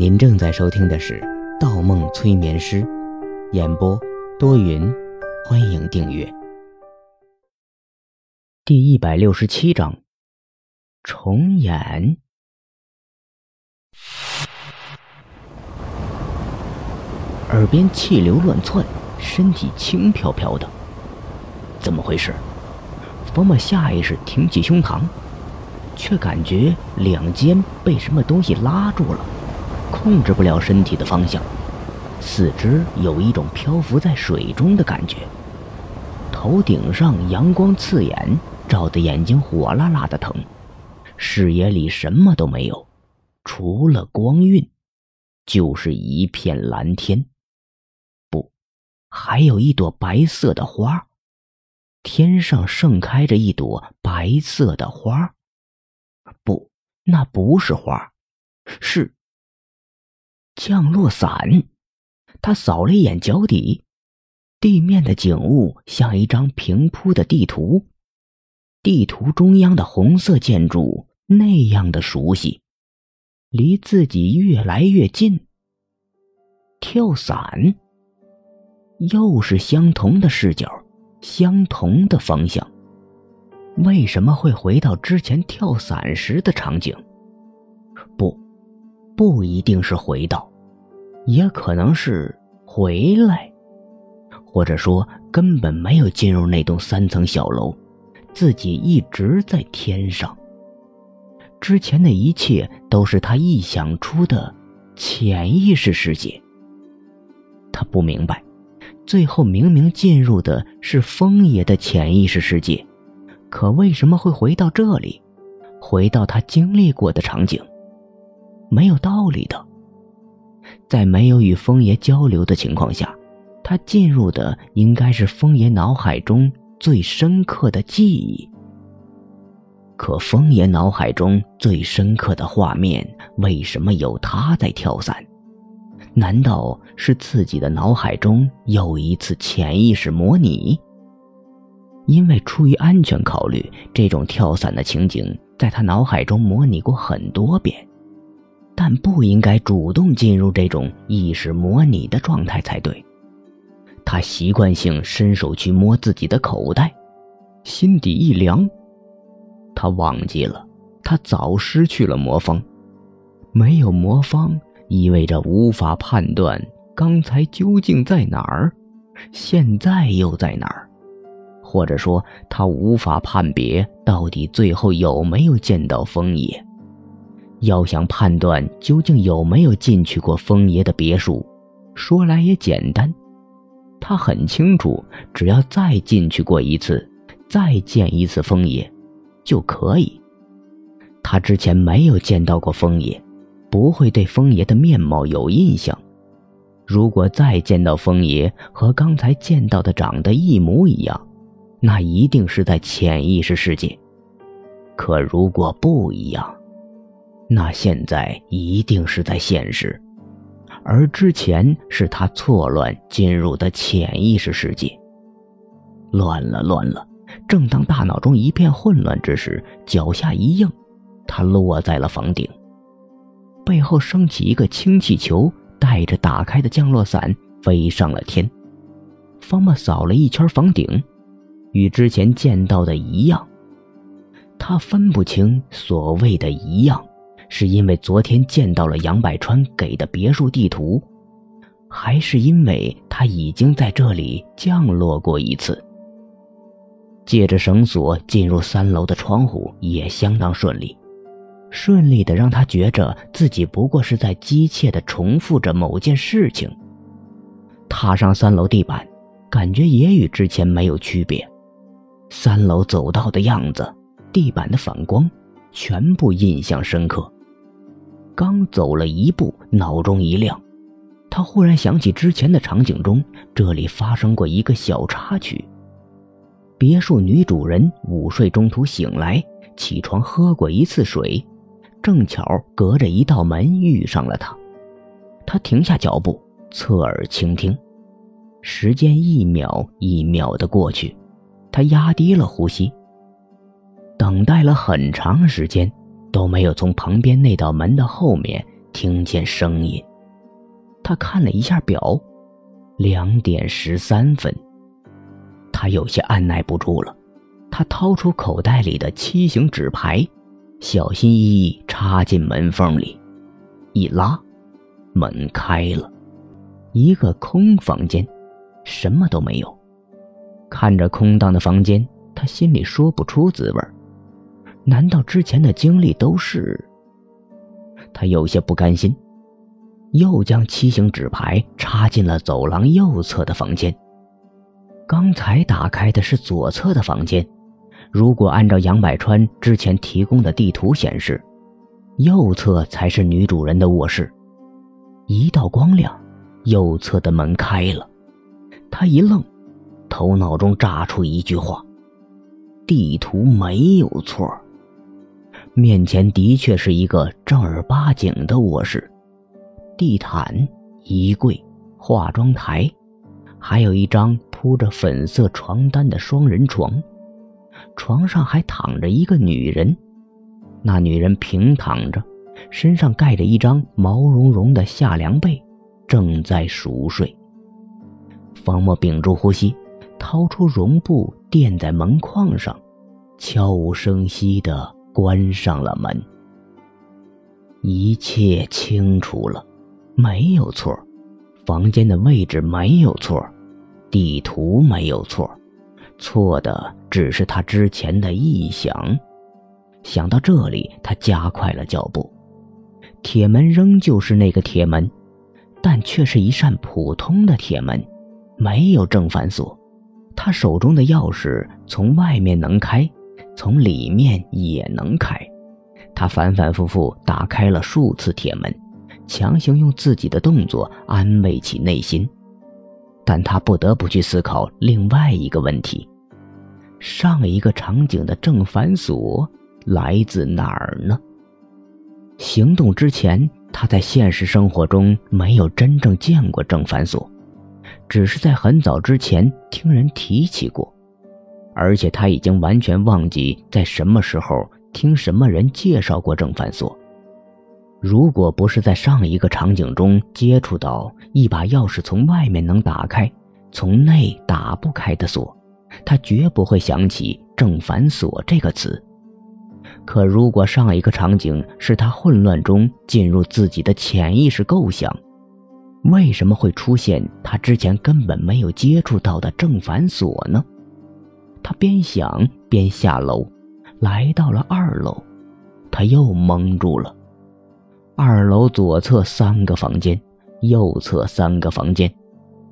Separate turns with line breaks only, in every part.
您正在收听的是《盗梦催眠师》，演播多云，欢迎订阅。第一百六十七章，重演。耳边气流乱窜，身体轻飘飘的，怎么回事？方默下意识挺起胸膛，却感觉两肩被什么东西拉住了。控制不了身体的方向，四肢有一种漂浮在水中的感觉。头顶上阳光刺眼，照得眼睛火辣辣的疼。视野里什么都没有，除了光晕，就是一片蓝天。不，还有一朵白色的花。天上盛开着一朵白色的花。不，那不是花，是。降落伞，他扫了一眼脚底，地面的景物像一张平铺的地图，地图中央的红色建筑那样的熟悉，离自己越来越近。跳伞，又是相同的视角，相同的方向，为什么会回到之前跳伞时的场景？不，一定是回到。也可能是回来，或者说根本没有进入那栋三层小楼，自己一直在天上。之前的一切都是他臆想出的潜意识世界。他不明白，最后明明进入的是风爷的潜意识世界，可为什么会回到这里，回到他经历过的场景？没有道理的。在没有与风爷交流的情况下，他进入的应该是风爷脑海中最深刻的记忆。可风爷脑海中最深刻的画面，为什么有他在跳伞？难道是自己的脑海中又一次潜意识模拟？因为出于安全考虑，这种跳伞的情景在他脑海中模拟过很多遍。但不应该主动进入这种意识模拟的状态才对。他习惯性伸手去摸自己的口袋，心底一凉。他忘记了，他早失去了魔方。没有魔方，意味着无法判断刚才究竟在哪儿，现在又在哪儿，或者说，他无法判别到底最后有没有见到枫叶。要想判断究竟有没有进去过风爷的别墅，说来也简单，他很清楚，只要再进去过一次，再见一次风爷，就可以。他之前没有见到过风爷，不会对风爷的面貌有印象。如果再见到风爷和刚才见到的长得一模一样，那一定是在潜意识世界。可如果不一样，那现在一定是在现实，而之前是他错乱进入的潜意识世界。乱了，乱了！正当大脑中一片混乱之时，脚下一硬，他落在了房顶。背后升起一个氢气球，带着打开的降落伞飞上了天。方默扫了一圈房顶，与之前见到的一样。他分不清所谓的一样。是因为昨天见到了杨百川给的别墅地图，还是因为他已经在这里降落过一次？借着绳索进入三楼的窗户也相当顺利，顺利的让他觉着自己不过是在机械的重复着某件事情。踏上三楼地板，感觉也与之前没有区别。三楼走道的样子，地板的反光，全部印象深刻。刚走了一步，脑中一亮，他忽然想起之前的场景中，这里发生过一个小插曲。别墅女主人午睡中途醒来，起床喝过一次水，正巧隔着一道门遇上了他。他停下脚步，侧耳倾听，时间一秒一秒的过去，他压低了呼吸，等待了很长时间。都没有从旁边那道门的后面听见声音。他看了一下表，两点十三分。他有些按耐不住了，他掏出口袋里的七形纸牌，小心翼翼插进门缝里，一拉，门开了，一个空房间，什么都没有。看着空荡的房间，他心里说不出滋味难道之前的经历都是？他有些不甘心，又将七星纸牌插进了走廊右侧的房间。刚才打开的是左侧的房间，如果按照杨百川之前提供的地图显示，右侧才是女主人的卧室。一道光亮，右侧的门开了，他一愣，头脑中炸出一句话：地图没有错，面前的确是一个正儿八经的卧室，地毯、衣柜、化妆台。还有一张铺着粉色床单的双人床，床上还躺着一个女人。那女人平躺着，身上盖着一张毛茸茸的夏凉被，正在熟睡。方墨屏住呼吸，掏出绒布垫在门框上，悄无声息地关上了门。一切清楚了，没有错。房间的位置没有错，地图没有错，错的只是他之前的臆想。想到这里，他加快了脚步。铁门仍旧是那个铁门，但却是一扇普通的铁门，没有正反锁。他手中的钥匙从外面能开，从里面也能开。他反反复复打开了数次铁门。强行用自己的动作安慰起内心，但他不得不去思考另外一个问题：上一个场景的正反锁来自哪儿呢？行动之前，他在现实生活中没有真正见过正反锁，只是在很早之前听人提起过，而且他已经完全忘记在什么时候听什么人介绍过正反锁。如果不是在上一个场景中接触到一把钥匙从外面能打开，从内打不开的锁，他绝不会想起“正反锁”这个词。可如果上一个场景是他混乱中进入自己的潜意识构想，为什么会出现他之前根本没有接触到的正反锁呢？他边想边下楼，来到了二楼，他又懵住了。二楼左侧三个房间，右侧三个房间，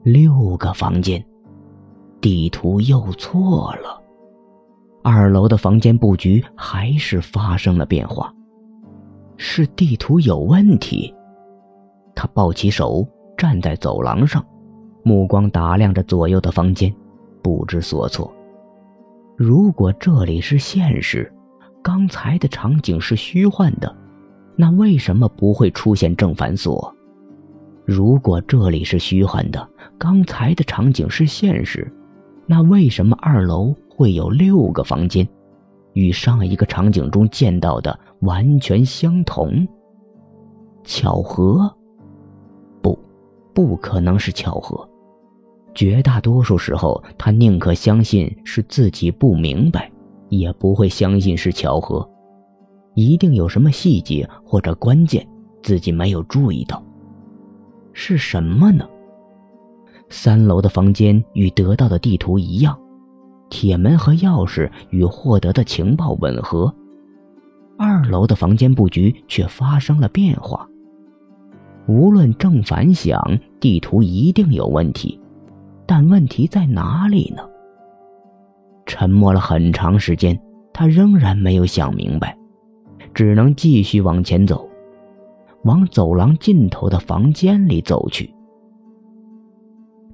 六个房间，地图又错了。二楼的房间布局还是发生了变化，是地图有问题。他抱起手站在走廊上，目光打量着左右的房间，不知所措。如果这里是现实，刚才的场景是虚幻的。那为什么不会出现正反锁？如果这里是虚幻的，刚才的场景是现实，那为什么二楼会有六个房间，与上一个场景中见到的完全相同？巧合？不，不可能是巧合。绝大多数时候，他宁可相信是自己不明白，也不会相信是巧合。一定有什么细节或者关键，自己没有注意到。是什么呢？三楼的房间与得到的地图一样，铁门和钥匙与获得的情报吻合。二楼的房间布局却发生了变化。无论正反想，地图一定有问题，但问题在哪里呢？沉默了很长时间，他仍然没有想明白。只能继续往前走，往走廊尽头的房间里走去。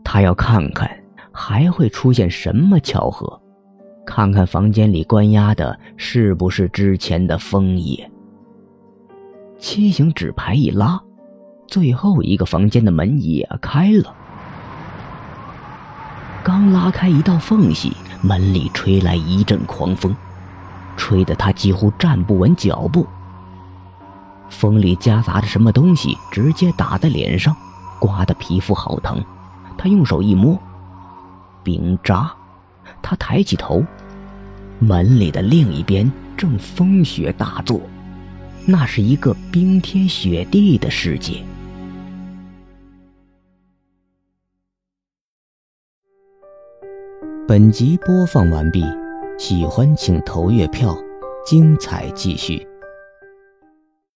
他要看看还会出现什么巧合，看看房间里关押的是不是之前的枫叶。七星纸牌一拉，最后一个房间的门也开了。刚拉开一道缝隙，门里吹来一阵狂风。吹得他几乎站不稳脚步。风里夹杂着什么东西，直接打在脸上，刮得皮肤好疼。他用手一摸，冰渣。他抬起头，门里的另一边正风雪大作，那是一个冰天雪地的世界。本集播放完毕，喜欢请投月票，精彩继续。